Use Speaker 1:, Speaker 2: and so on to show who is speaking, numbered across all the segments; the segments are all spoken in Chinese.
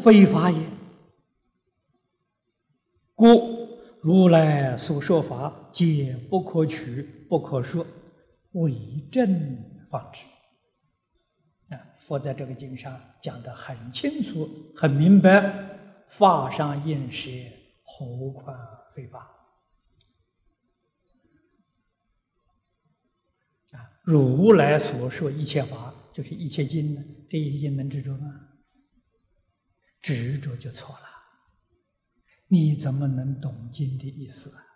Speaker 1: 非法也。故如来所说法，皆不可取，不可说，为正方之。啊，佛在这个经上讲的很清楚、很明白，法上应舍，何况非法？啊，如来所说一切法，就是一切经呢，这一经能执着吗？执着就错了。你怎么能懂经的意思啊？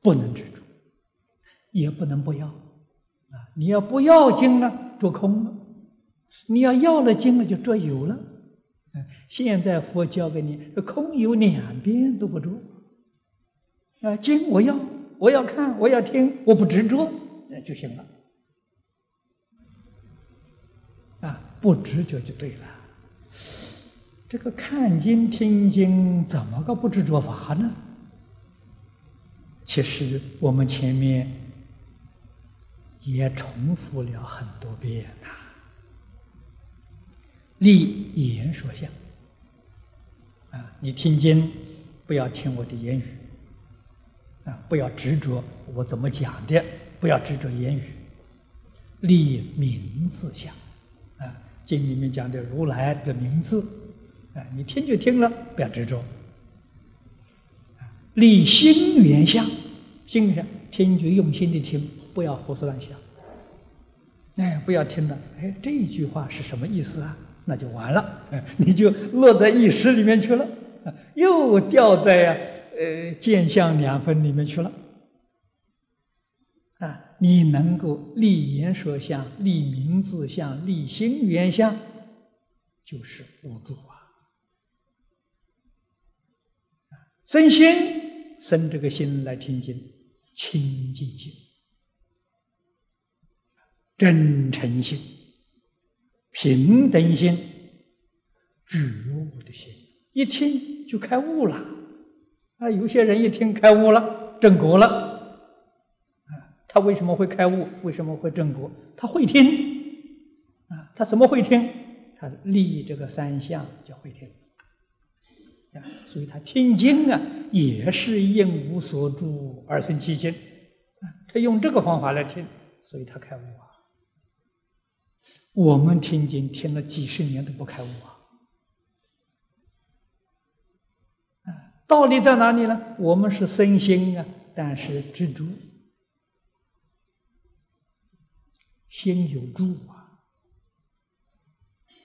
Speaker 1: 不能执着，也不能不要啊！你要不要经了，做空了；你要要了经了，就做有了。现在佛教给你，空有两边都不着啊！经我要，我要看，我要听，我不执着，那就行了不执着就对了。这个看经听经怎么个不执着法呢？其实我们前面也重复了很多遍呐。立言说相啊，你听经不要听我的言语啊，不要执着我怎么讲的，不要执着言语。立名字相啊，经里面讲的如来的名字。啊，你听就听了，不要执着。立心缘相，心缘相，听就用心的听，不要胡思乱想。哎，不要听了，哎，这句话是什么意思啊？那就完了，你就落在意识里面去了，又掉在呃见相两分里面去了。你能够立言说相，立名字相，立心缘相，就是无助啊。生心，生这个心来听经，清净心、真诚心、平等心、觉悟的心，一听就开悟了。啊，有些人一听开悟了，正果了。他为什么会开悟？为什么会正果？他会听。啊，他怎么会听？他立这个三相就会听。啊，所以他听经啊，也是应无所住而生其心，啊，他用这个方法来听，所以他开悟啊。我们听经听了几十年都不开悟啊，啊，道理在哪里呢？我们是身心啊，但是执着，心有住啊，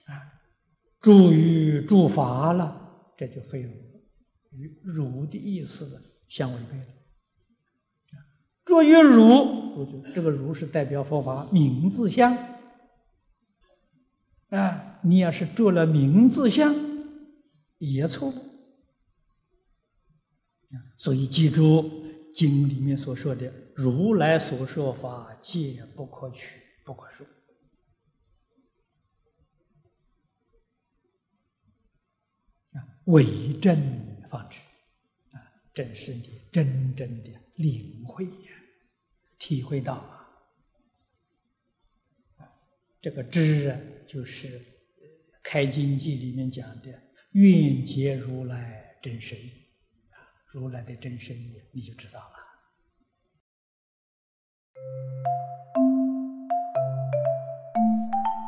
Speaker 1: 啊，住于住法了。这就非儒，与儒的意思相违背了。作于儒，我就这个儒是代表佛法名字相啊，你要是做了名字相，也错了。所以记住经里面所说的，如来所说法，皆不可取，不可说。为正方知，啊，正是你真正的领会呀，体会到啊，这个知啊，就是《开经记》里面讲的“愿解如来真身”，啊，如来的真身你就知道了。